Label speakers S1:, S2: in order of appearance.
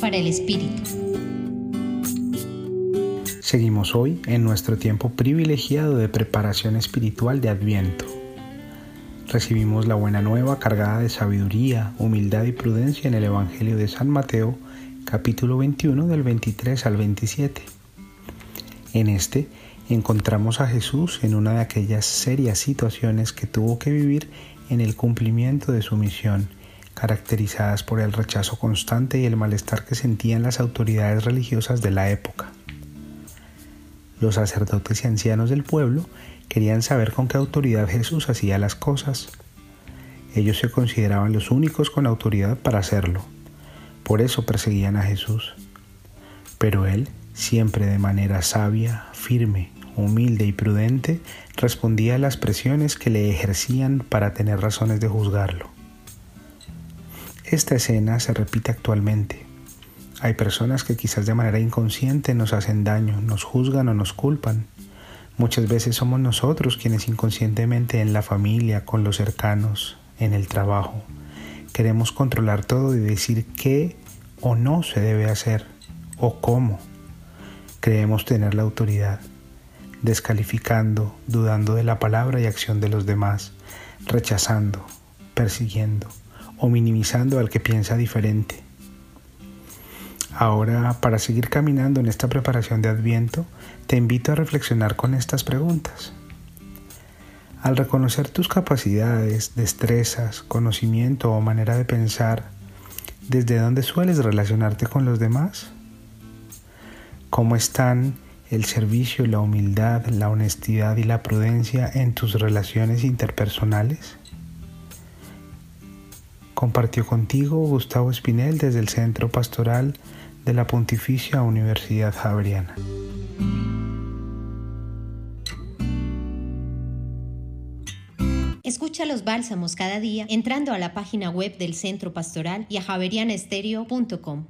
S1: Para el Espíritu.
S2: Seguimos hoy en nuestro tiempo privilegiado de preparación espiritual de Adviento. Recibimos la buena nueva cargada de sabiduría, humildad y prudencia en el Evangelio de San Mateo, capítulo 21 del 23 al 27. En este encontramos a Jesús en una de aquellas serias situaciones que tuvo que vivir en el cumplimiento de su misión, caracterizadas por el rechazo constante y el malestar que sentían las autoridades religiosas de la época. Los sacerdotes y ancianos del pueblo querían saber con qué autoridad Jesús hacía las cosas. Ellos se consideraban los únicos con autoridad para hacerlo. Por eso perseguían a Jesús. Pero él, siempre de manera sabia, firme, humilde y prudente, respondía a las presiones que le ejercían para tener razones de juzgarlo. Esta escena se repite actualmente. Hay personas que quizás de manera inconsciente nos hacen daño, nos juzgan o nos culpan. Muchas veces somos nosotros quienes inconscientemente en la familia, con los cercanos, en el trabajo, queremos controlar todo y decir qué o no se debe hacer o cómo. Creemos tener la autoridad descalificando, dudando de la palabra y acción de los demás, rechazando, persiguiendo o minimizando al que piensa diferente. Ahora, para seguir caminando en esta preparación de Adviento, te invito a reflexionar con estas preguntas. Al reconocer tus capacidades, destrezas, conocimiento o manera de pensar, ¿desde dónde sueles relacionarte con los demás? ¿Cómo están el servicio, la humildad, la honestidad y la prudencia en tus relaciones interpersonales? Compartió contigo Gustavo Espinel desde el Centro Pastoral de la Pontificia Universidad Javeriana.
S1: Escucha los bálsamos cada día entrando a la página web del Centro Pastoral y a javerianestereo.com.